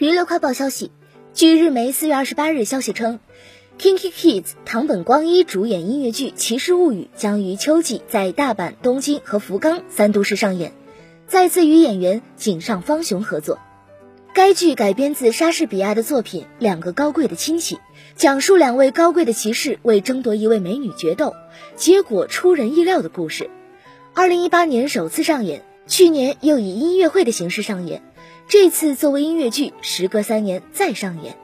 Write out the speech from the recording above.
娱乐快报消息，据日媒四月二十八日消息称，Kinky Kids 堂本光一主演音乐剧《骑士物语》将于秋季在大阪、东京和福冈三都市上演，再次与演员井上芳雄合作。该剧改编自莎士比亚的作品《两个高贵的亲戚》，讲述两位高贵的骑士为争夺一位美女决斗，结果出人意料的故事。二零一八年首次上演，去年又以音乐会的形式上演。这次作为音乐剧，时隔三年再上演。